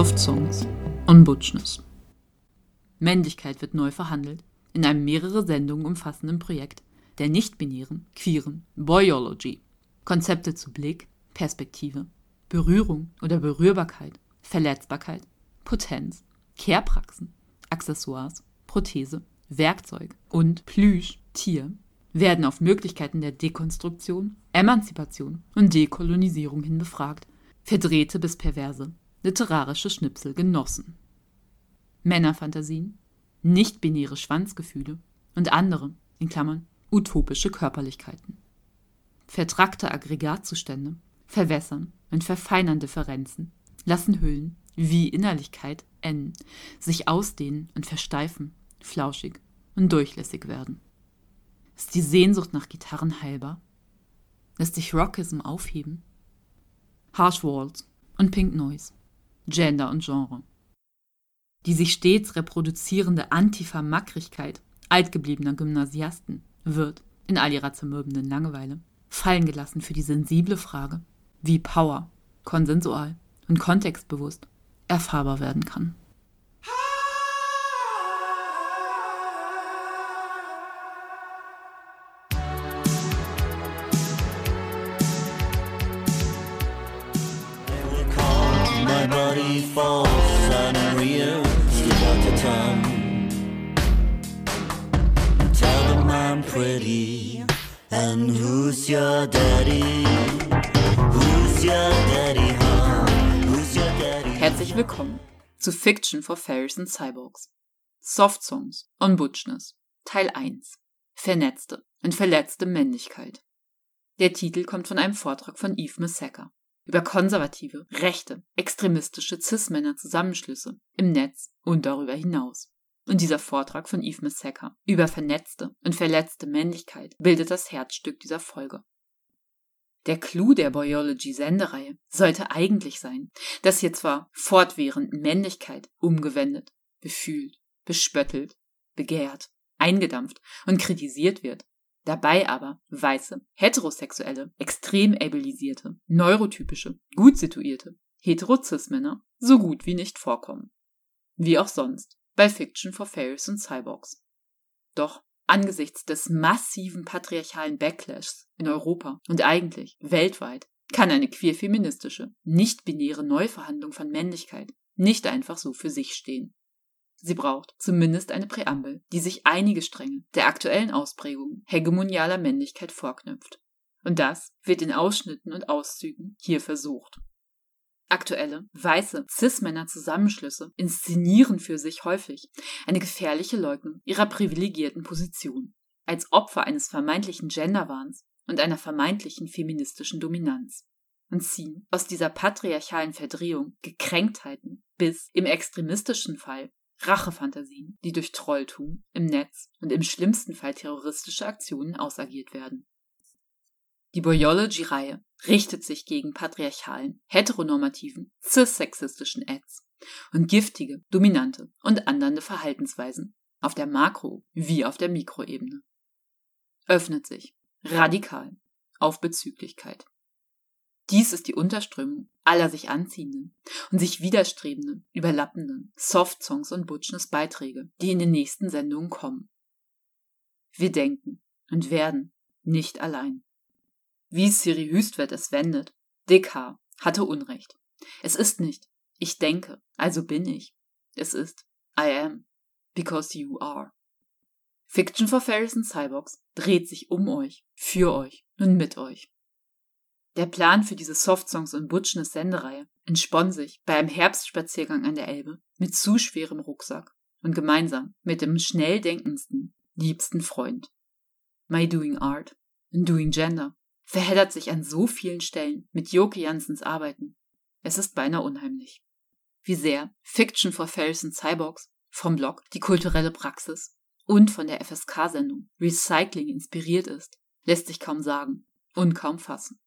Softsongs und Butchness. Männlichkeit wird neu verhandelt in einem mehrere Sendungen umfassenden Projekt der nicht-binären, queeren Boyology. Konzepte zu Blick, Perspektive, Berührung oder Berührbarkeit, Verletzbarkeit, Potenz, Kehrpraxen, Accessoires, Prothese, Werkzeug und Plüsch, Tier werden auf Möglichkeiten der Dekonstruktion, Emanzipation und Dekolonisierung hin befragt, verdrehte bis perverse literarische Schnipsel genossen. Männerfantasien, nicht-binäre Schwanzgefühle und andere in Klammern, utopische Körperlichkeiten. Vertrackte Aggregatzustände verwässern und verfeinern Differenzen, lassen Hüllen wie Innerlichkeit enden, sich ausdehnen und versteifen, flauschig und durchlässig werden. Ist die Sehnsucht nach Gitarren heilbar? Lässt sich Rockism aufheben? Harsh Walls und Pink Noise, Gender und Genre. Die sich stets reproduzierende Antifa-Mackrigkeit altgebliebener Gymnasiasten wird, in all ihrer zermürbenden Langeweile, fallen gelassen für die sensible Frage, wie Power, konsensual und kontextbewusst erfahrbar werden kann. Pretty. And who's your daddy? Who's your daddy, huh? Who's your daddy? Herzlich willkommen zu Fiction for Fairies and Cyborgs. Soft Songs on Butchness. Teil 1. Vernetzte und verletzte Männlichkeit. Der Titel kommt von einem Vortrag von Yves Messecker über konservative, rechte, extremistische Cis-Männer-Zusammenschlüsse im Netz und darüber hinaus. Und dieser Vortrag von Yves Messecker über vernetzte und verletzte Männlichkeit bildet das Herzstück dieser Folge. Der Clou der Boyology-Sendereihe sollte eigentlich sein, dass hier zwar fortwährend Männlichkeit umgewendet, befühlt, bespöttelt, begehrt, eingedampft und kritisiert wird, dabei aber weiße, heterosexuelle, extrem ableisierte, neurotypische, gut situierte, heterozis-Männer so gut wie nicht vorkommen. Wie auch sonst bei Fiction for Fairies und Cyborgs. Doch angesichts des massiven patriarchalen Backlashs in Europa und eigentlich weltweit kann eine queer-feministische, nicht-binäre Neuverhandlung von Männlichkeit nicht einfach so für sich stehen. Sie braucht zumindest eine Präambel, die sich einige Stränge der aktuellen Ausprägungen hegemonialer Männlichkeit vorknüpft. Und das wird in Ausschnitten und Auszügen hier versucht. Aktuelle, weiße, Cis-Männer-Zusammenschlüsse inszenieren für sich häufig eine gefährliche Leugnung ihrer privilegierten Position als Opfer eines vermeintlichen Genderwahns und einer vermeintlichen feministischen Dominanz und ziehen aus dieser patriarchalen Verdrehung Gekränktheiten bis im extremistischen Fall Rachefantasien, die durch Trolltum im Netz und im schlimmsten Fall terroristische Aktionen ausagiert werden. Die Boyology-Reihe richtet sich gegen patriarchalen, heteronormativen, cis-sexistischen Ads und giftige, dominante und andernde Verhaltensweisen auf der Makro- wie auf der Mikroebene. Öffnet sich radikal auf Bezüglichkeit. Dies ist die Unterströmung aller sich anziehenden und sich widerstrebenden, überlappenden Soft-Songs und Butchness Beiträge, die in den nächsten Sendungen kommen. Wir denken und werden nicht allein. Wie Siri Hüstwert es wendet, Dick hatte Unrecht. Es ist nicht, ich denke, also bin ich. Es ist, I am, because you are. Fiction for Fairies and Cyborgs dreht sich um euch, für euch und mit euch. Der Plan für diese Softsongs und Butchness Sendereihe entspann sich bei einem Herbstspaziergang an der Elbe mit zu schwerem Rucksack und gemeinsam mit dem schnell denkendsten, liebsten Freund. My Doing Art and Doing Gender verheddert sich an so vielen Stellen mit Joke Jansens Arbeiten. Es ist beinahe unheimlich. Wie sehr Fiction for Fairies and Cyborgs vom Blog Die kulturelle Praxis und von der FSK-Sendung Recycling inspiriert ist, lässt sich kaum sagen und kaum fassen.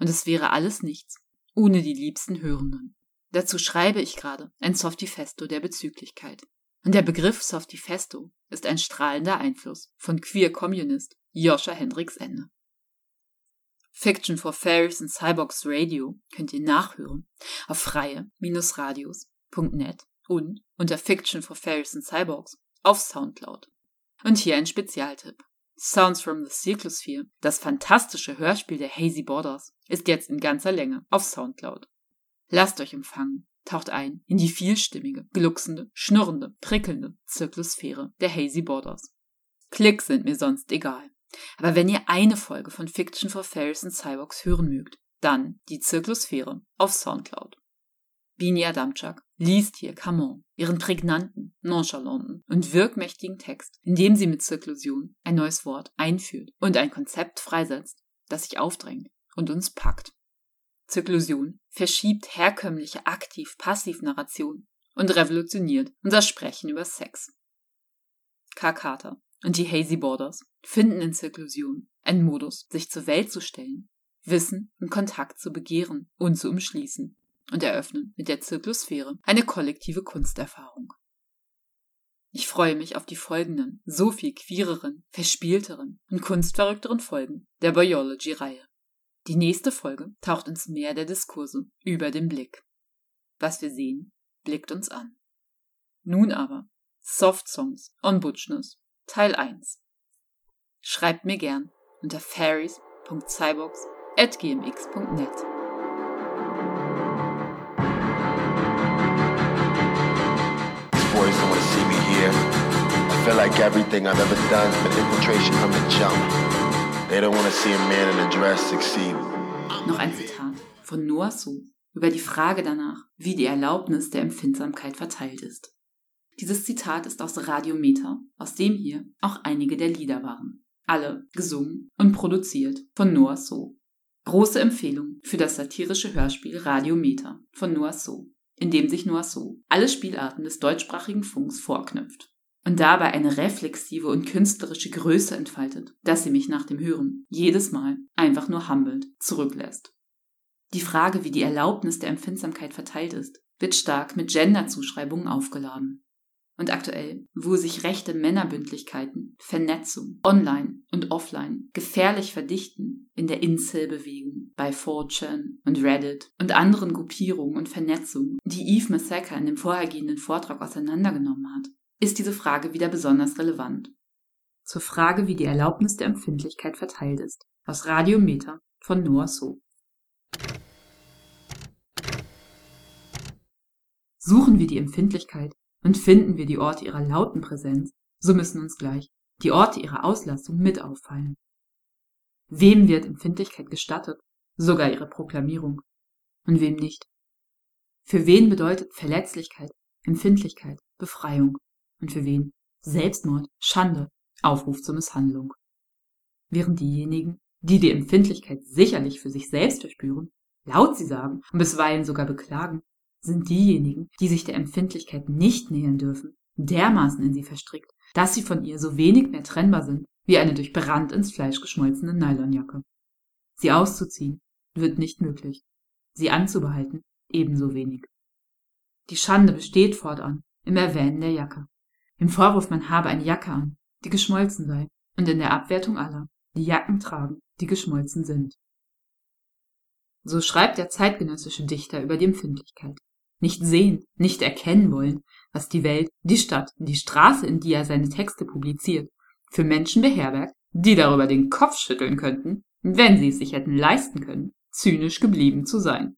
Und es wäre alles nichts, ohne die liebsten Hörenden. Dazu schreibe ich gerade ein Softifesto der Bezüglichkeit. Und der Begriff Softifesto ist ein strahlender Einfluss von Queer Communist Joscha Hendricks Ende. Fiction for Fairies and Cyborgs Radio könnt ihr nachhören auf freie-radios.net und unter Fiction for Fairies and Cyborgs auf Soundcloud. Und hier ein Spezialtipp. Sounds from the Cyclosphere, das fantastische Hörspiel der Hazy Borders, ist jetzt in ganzer Länge auf Soundcloud. Lasst euch empfangen, taucht ein in die vielstimmige, glucksende, schnurrende, prickelnde Zirklosphäre der Hazy Borders. Klicks sind mir sonst egal. Aber wenn ihr eine Folge von Fiction for Fairies and Cyborgs hören mögt, dann die Zirklosphäre auf Soundcloud. Bini Adamczak liest hier Camon, ihren prägnanten, nonchalanten und wirkmächtigen Text, in dem sie mit Zirklusion ein neues Wort einführt und ein Konzept freisetzt, das sich aufdrängt und uns packt. Zirklusion verschiebt herkömmliche Aktiv-Passiv-Narration und revolutioniert unser Sprechen über Sex. K. Carter und die Hazy Borders finden in Zirklusion einen Modus, sich zur Welt zu stellen, Wissen und Kontakt zu begehren und zu umschließen und eröffnen mit der Zirklosphäre eine kollektive Kunsterfahrung. Ich freue mich auf die folgenden, so viel queereren, verspielteren und kunstverrückteren Folgen der Biology-Reihe. Die nächste Folge taucht ins Meer der Diskurse über den Blick. Was wir sehen, blickt uns an. Nun aber Soft Songs on Butchness Teil 1. Schreibt mir gern unter fairies.cyborgs.gmx.net. boys don't want to see me here. I feel like everything I've ever done's been infiltration from the jump. They don't want to see a man in a dress succeed. Noch ein Zitat von Noah Su über die Frage danach, wie die Erlaubnis der Empfindsamkeit verteilt ist. Dieses Zitat ist aus Radiometer, aus dem hier auch einige der Lieder waren. Alle gesungen und produziert von Noah So. Große Empfehlung für das satirische Hörspiel Radiometer von Noah So in dem sich Noisot alle Spielarten des deutschsprachigen Funks vorknüpft und dabei eine reflexive und künstlerische Größe entfaltet, dass sie mich nach dem Hören jedes Mal einfach nur humbelt zurücklässt. Die Frage, wie die Erlaubnis der Empfindsamkeit verteilt ist, wird stark mit Genderzuschreibungen aufgeladen und aktuell, wo sich rechte Männerbündlichkeiten, Vernetzung, online und offline gefährlich verdichten in der Incel-Bewegung, bei 4chan und Reddit und anderen Gruppierungen und Vernetzungen, die Eve Massacre in dem vorhergehenden Vortrag auseinandergenommen hat, ist diese Frage wieder besonders relevant. Zur Frage, wie die Erlaubnis der Empfindlichkeit verteilt ist, aus Radiometer von Noah So. Suchen wir die Empfindlichkeit und finden wir die Orte ihrer lauten Präsenz, so müssen uns gleich die Orte ihrer Auslastung mit auffallen. Wem wird Empfindlichkeit gestattet, sogar ihre Proklamierung, und wem nicht? Für wen bedeutet Verletzlichkeit, Empfindlichkeit, Befreiung, und für wen Selbstmord, Schande, Aufruf zur Misshandlung? Während diejenigen, die die Empfindlichkeit sicherlich für sich selbst verspüren, laut sie sagen und bisweilen sogar beklagen, sind diejenigen, die sich der Empfindlichkeit nicht nähern dürfen, dermaßen in sie verstrickt, dass sie von ihr so wenig mehr trennbar sind wie eine durch Brand ins Fleisch geschmolzene Nylonjacke. Sie auszuziehen wird nicht möglich, sie anzubehalten ebenso wenig. Die Schande besteht fortan im Erwähnen der Jacke, im Vorwurf, man habe eine Jacke an, die geschmolzen sei, und in der Abwertung aller, die Jacken tragen, die geschmolzen sind. So schreibt der zeitgenössische Dichter über die Empfindlichkeit nicht sehen, nicht erkennen wollen, was die Welt, die Stadt, die Straße, in die er seine Texte publiziert, für Menschen beherbergt, die darüber den Kopf schütteln könnten, wenn sie es sich hätten leisten können, zynisch geblieben zu sein.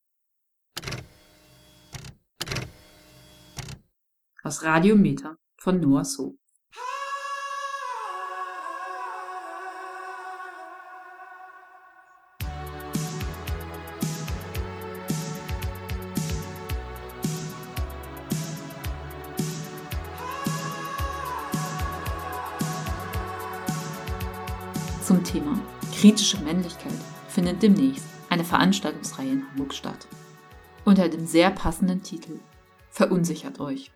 Aus Radiometer von Noah So kritische Männlichkeit findet demnächst eine Veranstaltungsreihe in Hamburg statt. Unter dem sehr passenden Titel Verunsichert euch.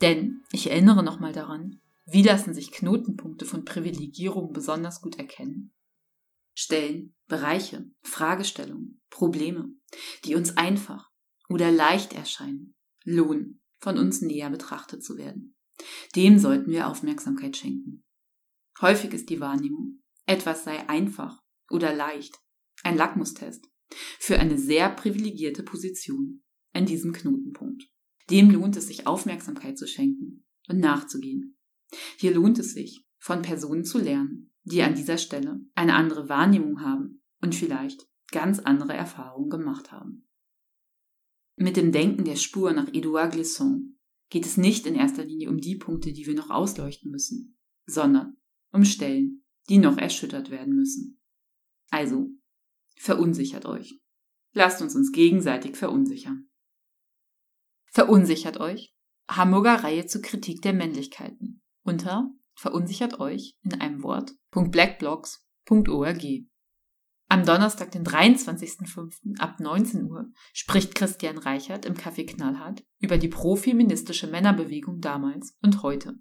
Denn ich erinnere nochmal daran, wie lassen sich Knotenpunkte von Privilegierung besonders gut erkennen? Stellen, Bereiche, Fragestellungen, Probleme, die uns einfach oder leicht erscheinen, lohnen, von uns näher betrachtet zu werden. Dem sollten wir Aufmerksamkeit schenken. Häufig ist die Wahrnehmung, etwas sei einfach oder leicht, ein Lackmustest für eine sehr privilegierte Position an diesem Knotenpunkt. Dem lohnt es sich Aufmerksamkeit zu schenken und nachzugehen. Hier lohnt es sich, von Personen zu lernen, die an dieser Stelle eine andere Wahrnehmung haben und vielleicht ganz andere Erfahrungen gemacht haben. Mit dem Denken der Spur nach Edouard Glissant geht es nicht in erster Linie um die Punkte, die wir noch ausleuchten müssen, sondern um Stellen, die noch erschüttert werden müssen. Also, verunsichert euch. Lasst uns uns gegenseitig verunsichern. Verunsichert euch. Hamburger Reihe zur Kritik der Männlichkeiten unter verunsichert euch in einem Wort .blackblocks.org. Am Donnerstag, den 23.05. ab 19 Uhr spricht Christian Reichert im Café Knallhart über die profeministische Männerbewegung damals und heute.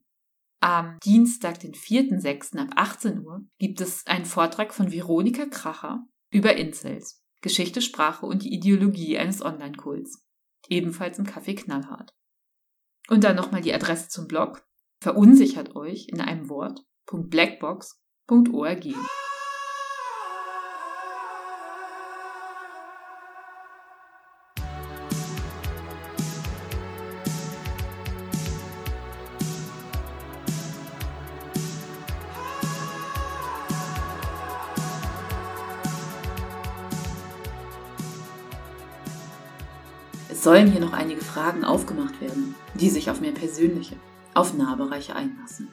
Am Dienstag, den 4.06. ab 18 Uhr gibt es einen Vortrag von Veronika Kracher über Incels, Geschichte, Sprache und die Ideologie eines Online-Kults. Ebenfalls im Café Knallhart. Und dann nochmal die Adresse zum Blog. Verunsichert euch in einem Wort. .blackbox.org. Sollen hier noch einige Fragen aufgemacht werden, die sich auf mehr persönliche, auf Nahbereiche einlassen.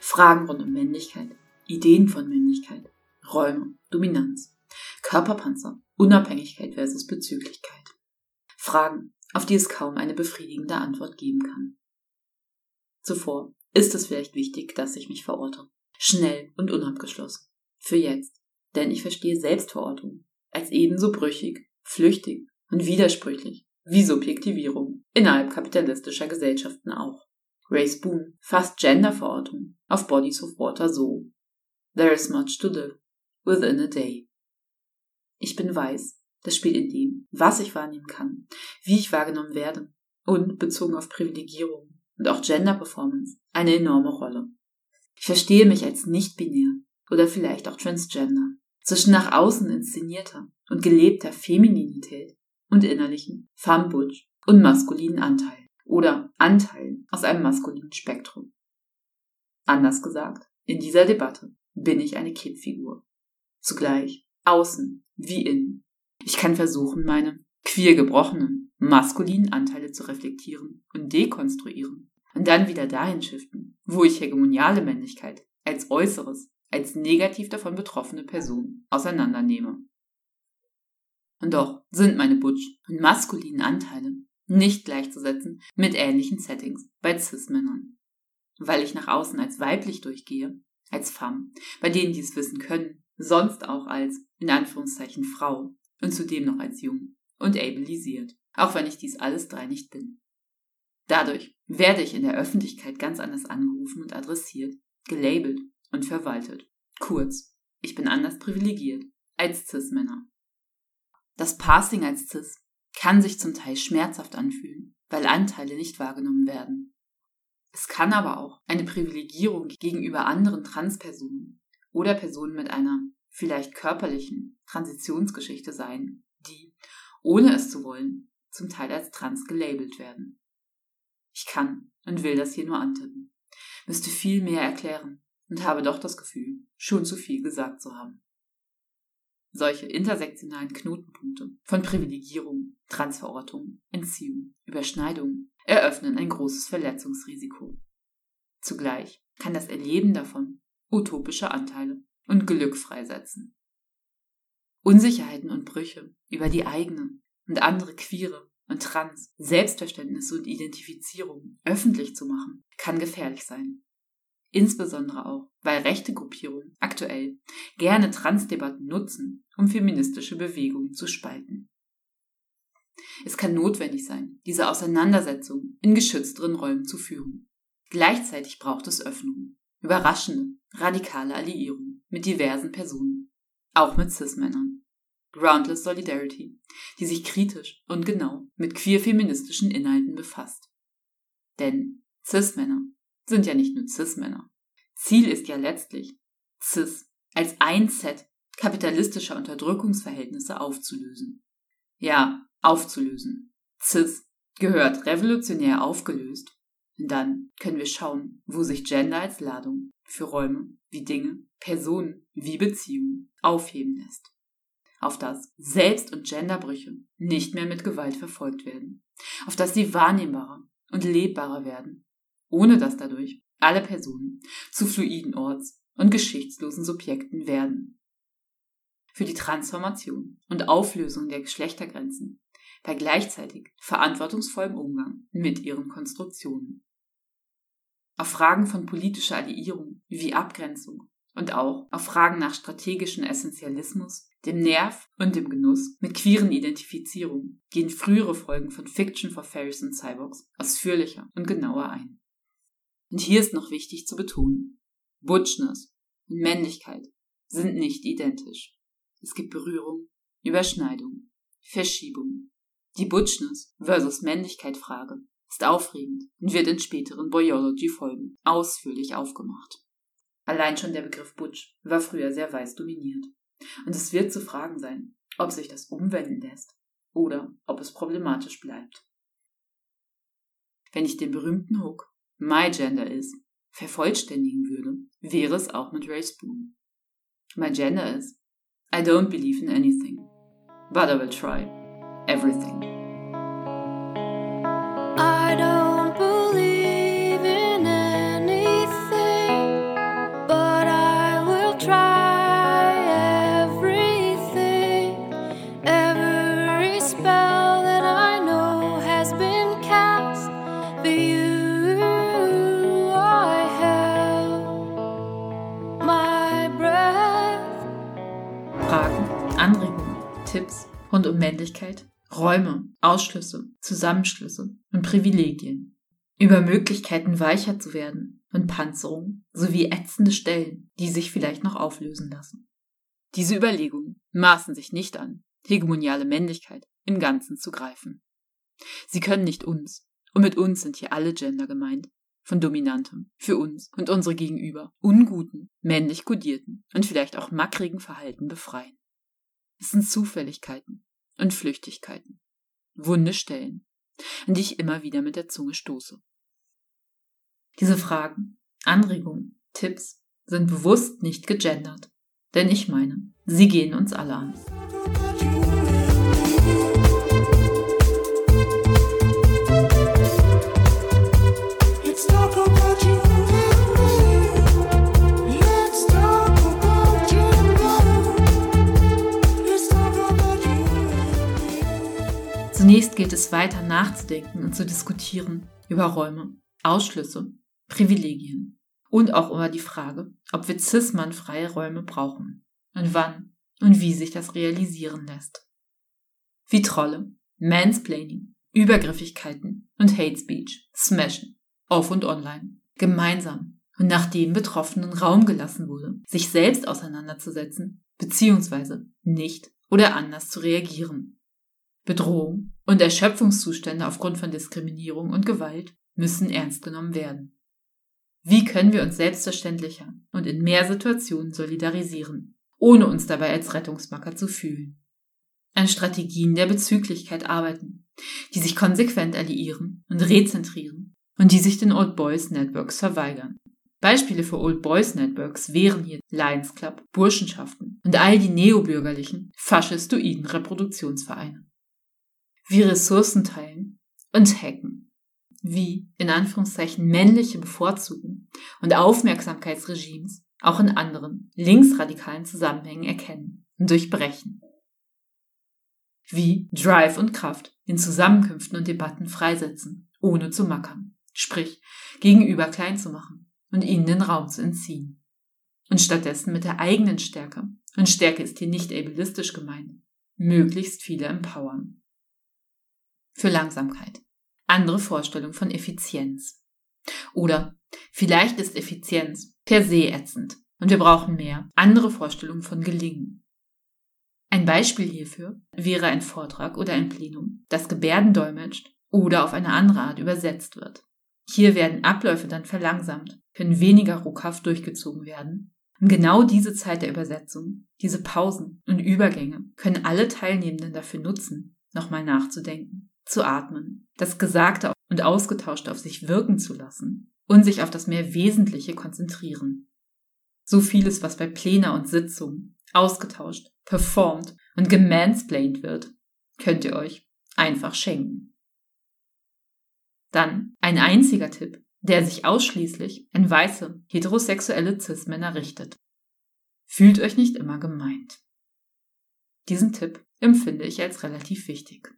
Fragen rund um Männlichkeit, Ideen von Männlichkeit, Räume, Dominanz, Körperpanzer, Unabhängigkeit versus Bezüglichkeit. Fragen, auf die es kaum eine befriedigende Antwort geben kann. Zuvor ist es vielleicht wichtig, dass ich mich verorte. Schnell und unabgeschlossen. Für jetzt. Denn ich verstehe Selbstverortung als ebenso brüchig, flüchtig und widersprüchlich wie Subjektivierung innerhalb kapitalistischer Gesellschaften auch. Ray Boone fasst Genderverortung auf Bodies of Water so. There is much to live within a day. Ich bin weiß. Das spielt in dem, was ich wahrnehmen kann, wie ich wahrgenommen werde und bezogen auf Privilegierung und auch Gender Performance eine enorme Rolle. Ich verstehe mich als nicht-binär oder vielleicht auch transgender. Zwischen nach außen inszenierter und gelebter Femininität und innerlichen Femme-Butch und maskulinen Anteilen oder Anteilen aus einem maskulinen Spektrum. Anders gesagt, in dieser Debatte bin ich eine Kippfigur. Zugleich außen wie innen. Ich kann versuchen, meine queer gebrochenen, maskulinen Anteile zu reflektieren und dekonstruieren und dann wieder dahin shiften, wo ich hegemoniale Männlichkeit als Äußeres, als negativ davon betroffene Person auseinandernehme. Und doch sind meine butch und maskulinen Anteile nicht gleichzusetzen mit ähnlichen Settings bei Cis-Männern. Weil ich nach außen als weiblich durchgehe, als Femme, bei denen die es wissen können, sonst auch als, in Anführungszeichen, Frau und zudem noch als jung und ableisiert, auch wenn ich dies alles drei nicht bin. Dadurch werde ich in der Öffentlichkeit ganz anders angerufen und adressiert, gelabelt und verwaltet. Kurz, ich bin anders privilegiert als Cis-Männer. Das Passing als Cis kann sich zum Teil schmerzhaft anfühlen, weil Anteile nicht wahrgenommen werden. Es kann aber auch eine Privilegierung gegenüber anderen Transpersonen oder Personen mit einer vielleicht körperlichen Transitionsgeschichte sein, die, ohne es zu wollen, zum Teil als trans gelabelt werden. Ich kann und will das hier nur antippen, müsste viel mehr erklären und habe doch das Gefühl, schon zu viel gesagt zu haben. Solche intersektionalen Knotenpunkte von Privilegierung, Transverortung, Entziehung, Überschneidung eröffnen ein großes Verletzungsrisiko. Zugleich kann das Erleben davon utopische Anteile und Glück freisetzen. Unsicherheiten und Brüche über die eigene und andere queere und trans Selbstverständnisse und Identifizierung öffentlich zu machen, kann gefährlich sein. Insbesondere auch, weil rechte Gruppierungen aktuell gerne Transdebatten nutzen, um feministische Bewegungen zu spalten. Es kann notwendig sein, diese Auseinandersetzung in geschützteren Räumen zu führen. Gleichzeitig braucht es Öffnungen, überraschende, radikale Alliierungen mit diversen Personen, auch mit Cis-Männern. Groundless Solidarity, die sich kritisch und genau mit queer-feministischen Inhalten befasst. Denn Cis-Männer sind ja nicht nur Cis-Männer. Ziel ist ja letztlich, Cis als ein Set kapitalistischer Unterdrückungsverhältnisse aufzulösen. Ja, aufzulösen. CIS gehört revolutionär aufgelöst. Und dann können wir schauen, wo sich Gender als Ladung für Räume wie Dinge, Personen wie Beziehungen aufheben lässt. Auf das Selbst- und Genderbrüche nicht mehr mit Gewalt verfolgt werden. Auf das sie wahrnehmbarer und lebbarer werden, ohne dass dadurch alle Personen zu fluiden Orts- und geschichtslosen Subjekten werden. Für die Transformation und Auflösung der Geschlechtergrenzen bei gleichzeitig verantwortungsvollem Umgang mit ihren Konstruktionen. Auf Fragen von politischer Alliierung wie Abgrenzung und auch auf Fragen nach strategischem Essentialismus, dem Nerv und dem Genuss mit queeren Identifizierung gehen frühere Folgen von Fiction for Fairies und Cyborgs ausführlicher und genauer ein. Und hier ist noch wichtig zu betonen, Butchness und Männlichkeit sind nicht identisch. Es gibt Berührung, Überschneidung, Verschiebung. Die Butchness versus Männlichkeit Frage ist aufregend und wird in späteren Boyology-Folgen ausführlich aufgemacht. Allein schon der Begriff Butch war früher sehr weiß dominiert. Und es wird zu fragen sein, ob sich das umwenden lässt oder ob es problematisch bleibt. Wenn ich den berühmten Hook My Gender is vervollständigen würde, wäre es auch mit Ray Spoon. My Gender is I don't believe in anything, but I will try everything. Rund um Männlichkeit, Räume, Ausschlüsse, Zusammenschlüsse und Privilegien. Über Möglichkeiten weicher zu werden und Panzerung sowie ätzende Stellen, die sich vielleicht noch auflösen lassen. Diese Überlegungen maßen sich nicht an, hegemoniale Männlichkeit im Ganzen zu greifen. Sie können nicht uns, und mit uns sind hier alle Gender gemeint, von dominantem, für uns und unsere Gegenüber, unguten, männlich kodierten und vielleicht auch mackrigen Verhalten befreien. Es sind Zufälligkeiten und Flüchtigkeiten, wunde Stellen, an die ich immer wieder mit der Zunge stoße. Diese Fragen, Anregungen, Tipps sind bewusst nicht gegendert, denn ich meine, sie gehen uns alle an. Zunächst gilt es weiter nachzudenken und zu diskutieren über Räume, Ausschlüsse, Privilegien und auch über die Frage, ob wir cis-mann-freie Räume brauchen und wann und wie sich das realisieren lässt. Wie Trolle, Mansplaining, Übergriffigkeiten und Hate Speech smashen, off und online, gemeinsam und nachdem Betroffenen Raum gelassen wurde, sich selbst auseinanderzusetzen, beziehungsweise nicht oder anders zu reagieren. Bedrohung und Erschöpfungszustände aufgrund von Diskriminierung und Gewalt müssen ernst genommen werden. Wie können wir uns selbstverständlicher und in mehr Situationen solidarisieren, ohne uns dabei als Rettungsmacker zu fühlen? An Strategien der Bezüglichkeit arbeiten, die sich konsequent alliieren und rezentrieren und die sich den Old Boys Networks verweigern. Beispiele für Old Boys Networks wären hier Lions Club, Burschenschaften und all die neobürgerlichen, faschistoiden Reproduktionsvereine. Wie Ressourcen teilen und hacken. Wie, in Anführungszeichen, männliche Bevorzugung und Aufmerksamkeitsregimes auch in anderen, linksradikalen Zusammenhängen erkennen und durchbrechen. Wie Drive und Kraft in Zusammenkünften und Debatten freisetzen, ohne zu mackern, sprich, gegenüber klein zu machen und ihnen den Raum zu entziehen. Und stattdessen mit der eigenen Stärke, und Stärke ist hier nicht ableistisch gemeint, möglichst viele empowern. Für Langsamkeit. Andere Vorstellung von Effizienz. Oder vielleicht ist Effizienz per se ätzend und wir brauchen mehr andere Vorstellungen von Gelingen. Ein Beispiel hierfür wäre ein Vortrag oder ein Plenum, das Gebärden dolmetscht oder auf eine andere Art übersetzt wird. Hier werden Abläufe dann verlangsamt, können weniger ruckhaft durchgezogen werden, Und genau diese Zeit der Übersetzung, diese Pausen und Übergänge können alle Teilnehmenden dafür nutzen, nochmal nachzudenken, zu atmen, das Gesagte und Ausgetauschte auf sich wirken zu lassen und sich auf das mehr Wesentliche konzentrieren. So vieles, was bei Pläne und Sitzungen ausgetauscht, performt und gemansplained wird, könnt ihr euch einfach schenken. Dann ein einziger Tipp, der sich ausschließlich an weiße, heterosexuelle Cis-Männer richtet. Fühlt euch nicht immer gemeint. Diesen Tipp empfinde ich als relativ wichtig.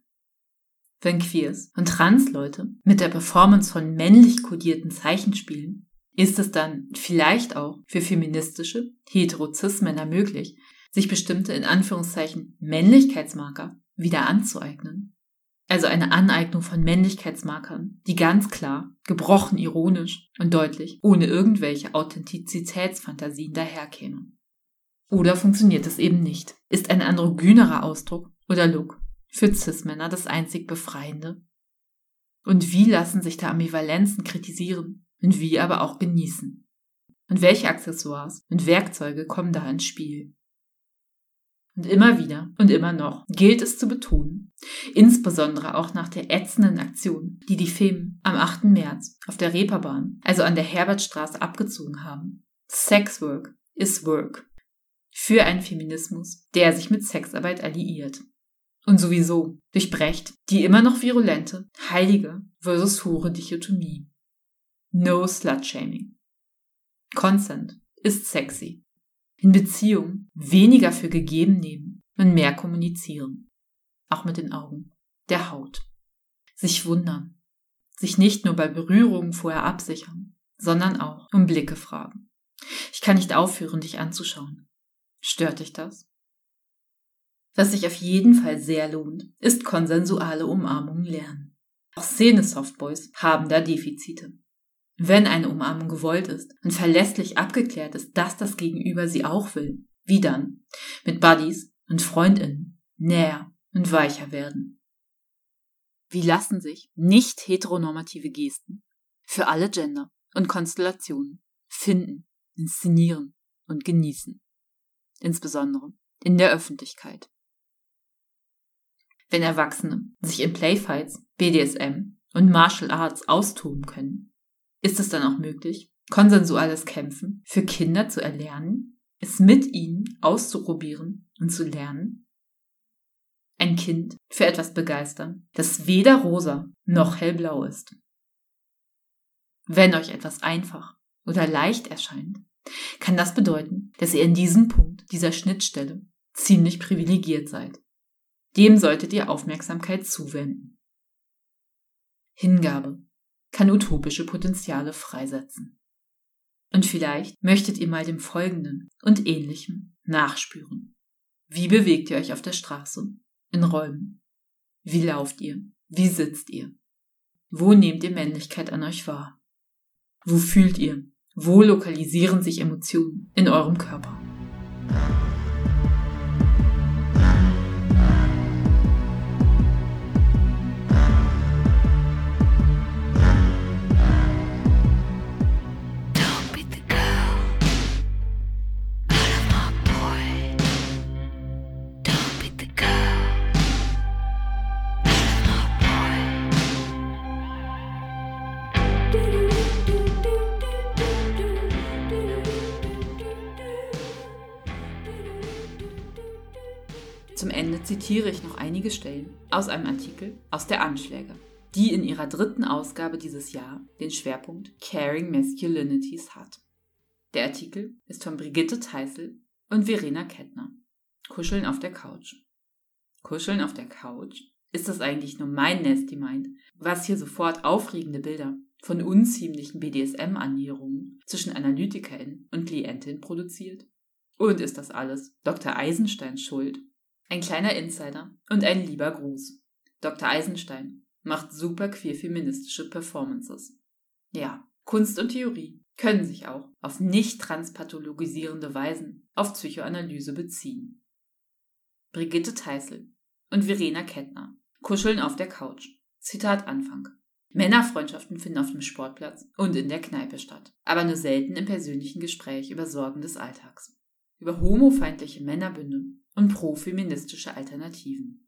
Wenn Queers und Trans-Leute mit der Performance von männlich kodierten Zeichen spielen, ist es dann vielleicht auch für feministische, hetero-cis-Männer möglich, sich bestimmte in Anführungszeichen Männlichkeitsmarker wieder anzueignen. Also eine Aneignung von Männlichkeitsmarkern, die ganz klar, gebrochen ironisch und deutlich, ohne irgendwelche Authentizitätsfantasien daherkämen. Oder funktioniert es eben nicht? Ist ein androgynerer Ausdruck oder Look für Cis-Männer das einzig Befreiende? Und wie lassen sich da Ambivalenzen kritisieren und wie aber auch genießen? Und welche Accessoires und Werkzeuge kommen da ins Spiel? Und immer wieder und immer noch gilt es zu betonen, insbesondere auch nach der ätzenden Aktion, die die Femen am 8. März auf der Reeperbahn, also an der Herbertstraße, abgezogen haben. Sexwork is work. Für einen Feminismus, der sich mit Sexarbeit alliiert. Und sowieso durchbrecht die immer noch virulente heilige versus hure Dichotomie. No Slut-Shaming. Consent ist sexy in Beziehung weniger für gegeben nehmen und mehr kommunizieren. Auch mit den Augen, der Haut. Sich wundern. Sich nicht nur bei Berührungen vorher absichern, sondern auch um Blicke fragen. Ich kann nicht aufhören, dich anzuschauen. Stört dich das? Was sich auf jeden Fall sehr lohnt, ist konsensuale Umarmungen lernen. Auch Szene-Softboys haben da Defizite. Wenn eine Umarmung gewollt ist und verlässlich abgeklärt ist, dass das Gegenüber sie auch will, wie dann? Mit Buddies und Freundinnen näher und weicher werden. Wie lassen sich nicht heteronormative Gesten für alle Gender und Konstellationen finden, inszenieren und genießen? Insbesondere in der Öffentlichkeit. Wenn Erwachsene sich in Playfights, BDSM und Martial Arts austoben können, ist es dann auch möglich, konsensuales Kämpfen für Kinder zu erlernen, es mit ihnen auszuprobieren und zu lernen? Ein Kind für etwas begeistern, das weder rosa noch hellblau ist. Wenn euch etwas einfach oder leicht erscheint, kann das bedeuten, dass ihr in diesem Punkt dieser Schnittstelle ziemlich privilegiert seid. Dem solltet ihr Aufmerksamkeit zuwenden. Hingabe kann utopische Potenziale freisetzen. Und vielleicht möchtet ihr mal dem Folgenden und Ähnlichem nachspüren. Wie bewegt ihr euch auf der Straße, in Räumen? Wie lauft ihr? Wie sitzt ihr? Wo nehmt ihr Männlichkeit an euch wahr? Wo fühlt ihr? Wo lokalisieren sich Emotionen in eurem Körper? Zum Ende zitiere ich noch einige Stellen aus einem Artikel aus der Anschläge, die in ihrer dritten Ausgabe dieses Jahr den Schwerpunkt Caring Masculinities hat. Der Artikel ist von Brigitte Teissel und Verena Kettner. Kuscheln auf der Couch. Kuscheln auf der Couch? Ist das eigentlich nur mein Nasty Mind, was hier sofort aufregende Bilder von unziemlichen BDSM-Annäherungen zwischen Analytikerin und Klientin produziert? Und ist das alles Dr. Eisensteins Schuld? Ein kleiner Insider und ein lieber Gruß. Dr. Eisenstein macht super queer-feministische Performances. Ja, Kunst und Theorie können sich auch auf nicht transpathologisierende Weisen auf Psychoanalyse beziehen. Brigitte Teissel und Verena Kettner kuscheln auf der Couch. Zitat Anfang. Männerfreundschaften finden auf dem Sportplatz und in der Kneipe statt, aber nur selten im persönlichen Gespräch über Sorgen des Alltags, über homofeindliche Männerbünde und profeministische Alternativen.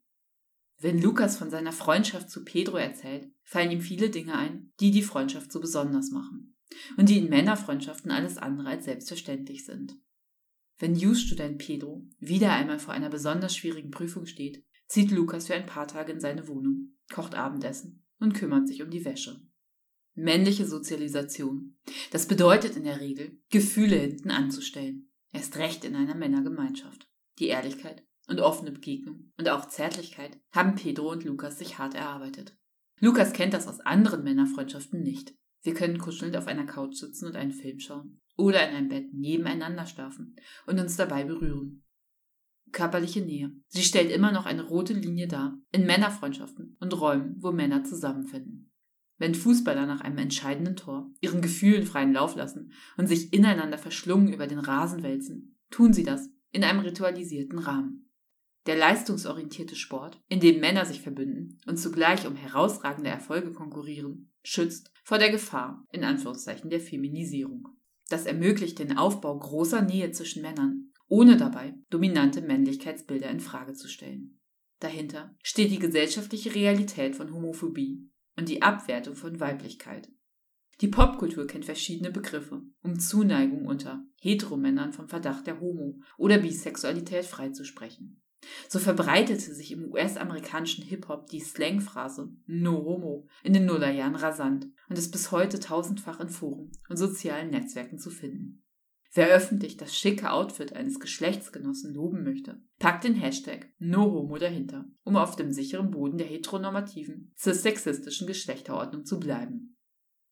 Wenn Lukas von seiner Freundschaft zu Pedro erzählt, fallen ihm viele Dinge ein, die die Freundschaft so besonders machen und die in Männerfreundschaften alles andere als selbstverständlich sind. Wenn Jus-Student Pedro wieder einmal vor einer besonders schwierigen Prüfung steht, zieht Lukas für ein paar Tage in seine Wohnung, kocht Abendessen und kümmert sich um die Wäsche. Männliche Sozialisation. Das bedeutet in der Regel, Gefühle hinten anzustellen. Erst recht in einer Männergemeinschaft. Die Ehrlichkeit und offene Begegnung und auch Zärtlichkeit haben Pedro und Lukas sich hart erarbeitet. Lukas kennt das aus anderen Männerfreundschaften nicht. Wir können kuschelnd auf einer Couch sitzen und einen Film schauen oder in einem Bett nebeneinander schlafen und uns dabei berühren. Körperliche Nähe. Sie stellt immer noch eine rote Linie dar in Männerfreundschaften und Räumen, wo Männer zusammenfinden. Wenn Fußballer nach einem entscheidenden Tor ihren Gefühlen freien Lauf lassen und sich ineinander verschlungen über den Rasen wälzen, tun sie das in einem ritualisierten Rahmen. Der leistungsorientierte Sport, in dem Männer sich verbünden und zugleich um herausragende Erfolge konkurrieren, schützt vor der Gefahr, in Anführungszeichen, der Feminisierung. Das ermöglicht den Aufbau großer Nähe zwischen Männern, ohne dabei dominante Männlichkeitsbilder in Frage zu stellen. Dahinter steht die gesellschaftliche Realität von Homophobie und die Abwertung von Weiblichkeit. Die Popkultur kennt verschiedene Begriffe, um Zuneigung unter Heteromännern vom Verdacht der Homo- oder Bisexualität freizusprechen. So verbreitete sich im US-amerikanischen Hip-Hop die Slangphrase No Homo in den Nullerjahren rasant und ist bis heute tausendfach in Foren und sozialen Netzwerken zu finden. Wer öffentlich das schicke Outfit eines Geschlechtsgenossen loben möchte, packt den Hashtag NoHomo dahinter, um auf dem sicheren Boden der heteronormativen, cis-sexistischen Geschlechterordnung zu bleiben.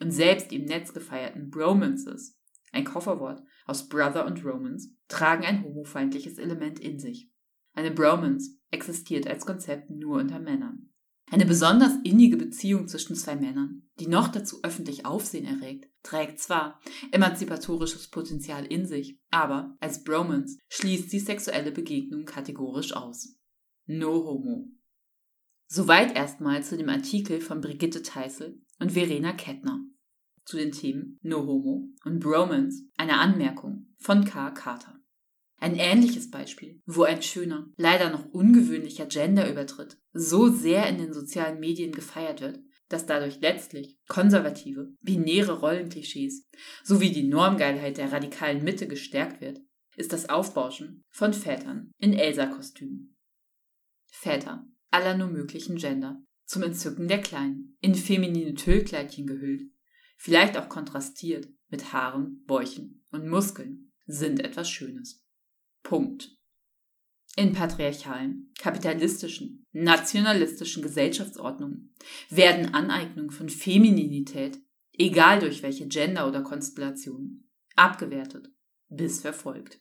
Und selbst im Netz gefeierten Bromances, ein Kofferwort aus Brother und Romance, tragen ein homofeindliches Element in sich. Eine Bromance existiert als Konzept nur unter Männern. Eine besonders innige Beziehung zwischen zwei Männern, die noch dazu öffentlich Aufsehen erregt, trägt zwar emanzipatorisches Potenzial in sich, aber als Bromance schließt sie sexuelle Begegnungen kategorisch aus. No homo. Soweit erstmal zu dem Artikel von Brigitte Teissel und Verena Kettner. Zu den Themen No Homo und Bromance eine Anmerkung von K. Carter. Ein ähnliches Beispiel, wo ein schöner, leider noch ungewöhnlicher Genderübertritt so sehr in den sozialen Medien gefeiert wird, dass dadurch letztlich konservative, binäre Rollenklischees sowie die Normgeilheit der radikalen Mitte gestärkt wird, ist das Aufbauschen von Vätern in Elsa-Kostümen. Väter aller nur möglichen Gender, zum Entzücken der Kleinen, in feminine Tüllkleidchen gehüllt, vielleicht auch kontrastiert mit Haaren, Bäuchen und Muskeln, sind etwas Schönes. Punkt. In patriarchalen, kapitalistischen, nationalistischen Gesellschaftsordnungen werden Aneignungen von Femininität, egal durch welche Gender oder Konstellation, abgewertet bis verfolgt.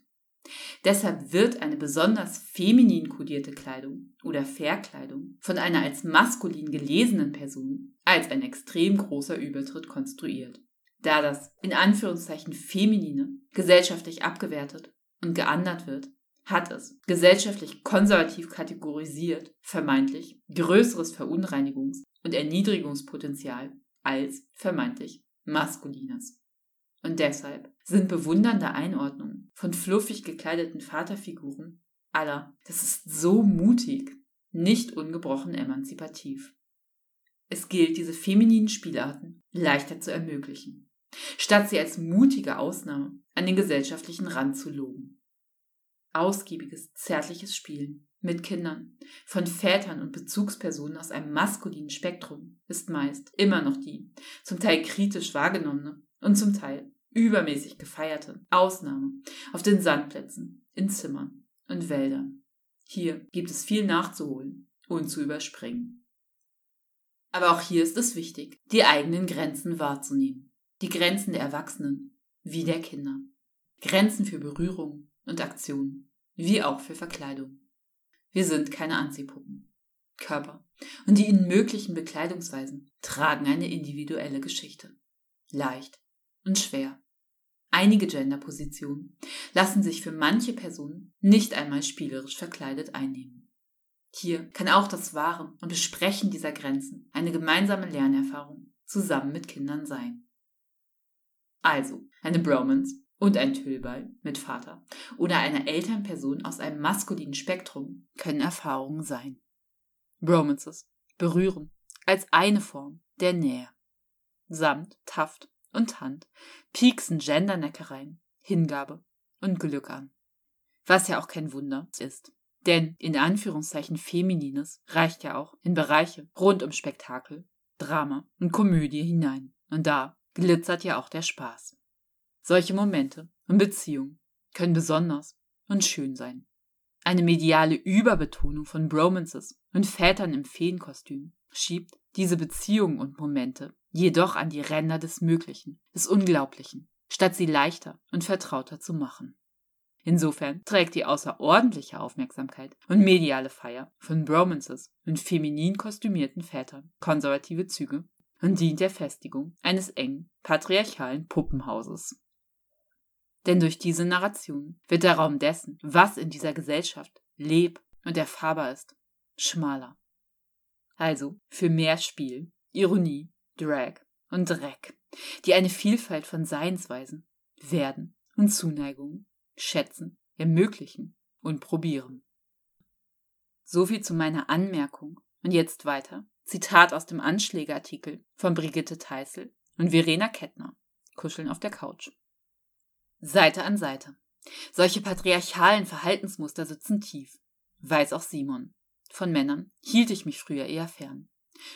Deshalb wird eine besonders feminin kodierte Kleidung oder Verkleidung von einer als maskulin gelesenen Person als ein extrem großer Übertritt konstruiert, da das in Anführungszeichen feminine gesellschaftlich abgewertet und geandert wird, hat es, gesellschaftlich konservativ kategorisiert, vermeintlich größeres Verunreinigungs- und Erniedrigungspotenzial als vermeintlich maskulines. Und deshalb sind bewundernde Einordnungen von fluffig gekleideten Vaterfiguren aller, das ist so mutig, nicht ungebrochen emanzipativ. Es gilt, diese femininen Spielarten leichter zu ermöglichen, statt sie als mutige Ausnahme an den gesellschaftlichen Rand zu loben. Ausgiebiges, zärtliches Spielen mit Kindern von Vätern und Bezugspersonen aus einem maskulinen Spektrum ist meist immer noch die, zum Teil kritisch wahrgenommene und zum Teil übermäßig gefeierte Ausnahme auf den Sandplätzen, in Zimmern und Wäldern. Hier gibt es viel nachzuholen und zu überspringen. Aber auch hier ist es wichtig, die eigenen Grenzen wahrzunehmen. Die Grenzen der Erwachsenen wie der Kinder. Grenzen für Berührung und Aktionen, wie auch für Verkleidung. Wir sind keine Anziehpuppen. Körper und die ihnen möglichen Bekleidungsweisen tragen eine individuelle Geschichte. Leicht und schwer. Einige Genderpositionen lassen sich für manche Personen nicht einmal spielerisch verkleidet einnehmen. Hier kann auch das Wahren und Besprechen dieser Grenzen eine gemeinsame Lernerfahrung zusammen mit Kindern sein. Also, eine Bromance und ein Tüllball mit Vater oder einer Elternperson aus einem maskulinen Spektrum können Erfahrungen sein. Bromances berühren als eine Form der Nähe. Samt, Taft und Hand pieksen Genderneckereien, Hingabe und Glück an. Was ja auch kein Wunder ist. Denn in Anführungszeichen Feminines reicht ja auch in Bereiche rund um Spektakel, Drama und Komödie hinein. Und da glitzert ja auch der Spaß. Solche Momente und Beziehungen können besonders und schön sein. Eine mediale Überbetonung von Bromances und Vätern im Feenkostüm schiebt diese Beziehungen und Momente jedoch an die Ränder des Möglichen, des Unglaublichen, statt sie leichter und vertrauter zu machen. Insofern trägt die außerordentliche Aufmerksamkeit und mediale Feier von Bromances und feminin kostümierten Vätern konservative Züge und dient der Festigung eines engen, patriarchalen Puppenhauses. Denn durch diese Narration wird der Raum dessen, was in dieser Gesellschaft leb und erfahrbar ist, schmaler. Also für mehr Spiel, Ironie, Drag und Dreck, die eine Vielfalt von Seinsweisen, Werden und Zuneigungen schätzen, ermöglichen und probieren. Soviel zu meiner Anmerkung. Und jetzt weiter. Zitat aus dem Anschlägerartikel von Brigitte Teissel und Verena Kettner. Kuscheln auf der Couch. Seite an Seite. Solche patriarchalen Verhaltensmuster sitzen tief. Weiß auch Simon. Von Männern hielt ich mich früher eher fern.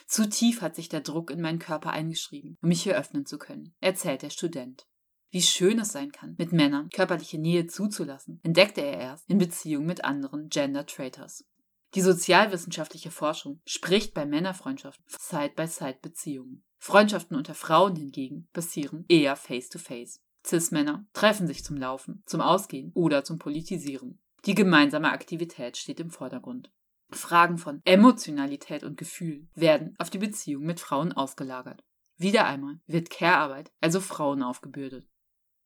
Zu tief hat sich der Druck in meinen Körper eingeschrieben, um mich hier öffnen zu können, erzählt der Student. Wie schön es sein kann, mit Männern körperliche Nähe zuzulassen, entdeckte er erst in Beziehung mit anderen Gender Traitors. Die sozialwissenschaftliche Forschung spricht bei Männerfreundschaften Side-by-Side-Beziehungen. Freundschaften unter Frauen hingegen passieren eher face-to-face. Cis-Männer treffen sich zum Laufen, zum Ausgehen oder zum Politisieren. Die gemeinsame Aktivität steht im Vordergrund. Fragen von Emotionalität und Gefühl werden auf die Beziehung mit Frauen ausgelagert. Wieder einmal wird Care-Arbeit also Frauen aufgebürdet.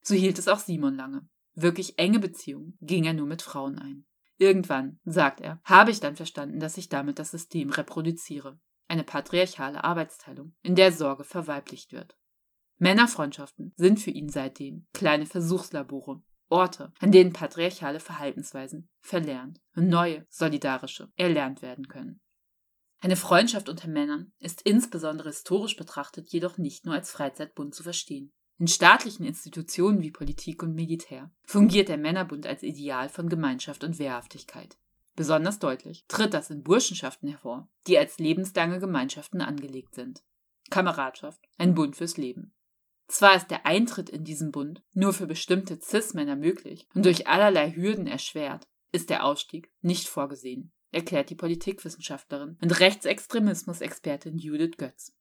So hielt es auch Simon lange. Wirklich enge Beziehungen ging er nur mit Frauen ein. Irgendwann, sagt er, habe ich dann verstanden, dass ich damit das System reproduziere. Eine patriarchale Arbeitsteilung, in der Sorge verweiblicht wird. Männerfreundschaften sind für ihn seitdem kleine Versuchslabore, Orte, an denen patriarchale Verhaltensweisen verlernt und neue, solidarische erlernt werden können. Eine Freundschaft unter Männern ist insbesondere historisch betrachtet jedoch nicht nur als Freizeitbund zu verstehen. In staatlichen Institutionen wie Politik und Militär fungiert der Männerbund als Ideal von Gemeinschaft und Wehrhaftigkeit. Besonders deutlich tritt das in Burschenschaften hervor, die als lebenslange Gemeinschaften angelegt sind. Kameradschaft, ein Bund fürs Leben. Zwar ist der Eintritt in diesen Bund nur für bestimmte Cis-Männer möglich und durch allerlei Hürden erschwert, ist der Ausstieg nicht vorgesehen, erklärt die Politikwissenschaftlerin und Rechtsextremismus-Expertin Judith Götz.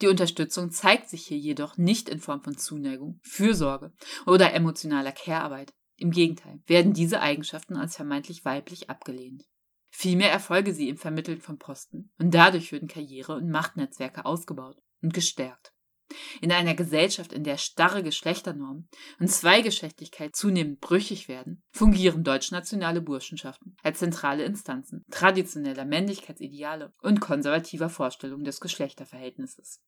Die Unterstützung zeigt sich hier jedoch nicht in Form von Zuneigung, Fürsorge oder emotionaler Care-Arbeit. Im Gegenteil werden diese Eigenschaften als vermeintlich weiblich abgelehnt. Vielmehr erfolge sie im Vermitteln von Posten und dadurch würden Karriere- und Machtnetzwerke ausgebaut und gestärkt. In einer Gesellschaft, in der starre Geschlechternormen und Zweigeschlechtlichkeit zunehmend brüchig werden, fungieren deutschnationale Burschenschaften als zentrale Instanzen traditioneller Männlichkeitsideale und konservativer Vorstellungen des Geschlechterverhältnisses.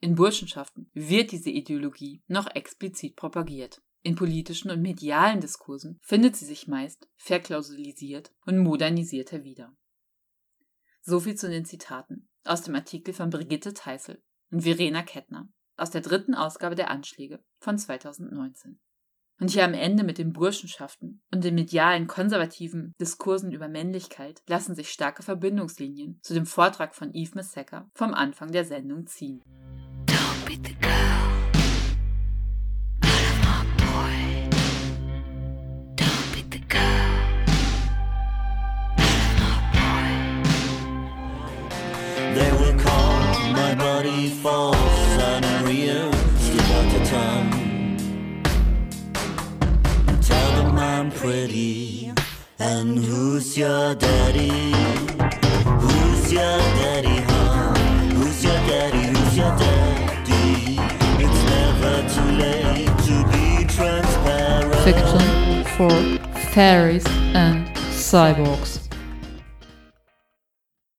In Burschenschaften wird diese Ideologie noch explizit propagiert. In politischen und medialen Diskursen findet sie sich meist verklausulisiert und modernisierter wieder. Soviel zu den Zitaten aus dem Artikel von Brigitte Teissel und Verena Kettner aus der dritten Ausgabe der Anschläge von 2019. Und hier am Ende mit den Burschenschaften und den medialen konservativen Diskursen über Männlichkeit lassen sich starke Verbindungslinien zu dem Vortrag von Yves Messecker vom Anfang der Sendung ziehen. Body the time. Tell them I'm pretty. And who's your daddy? Who's your daddy, huh? Who's your daddy? Who's your daddy? It's never too late to be transparent. Fiction for fairies and cyborgs.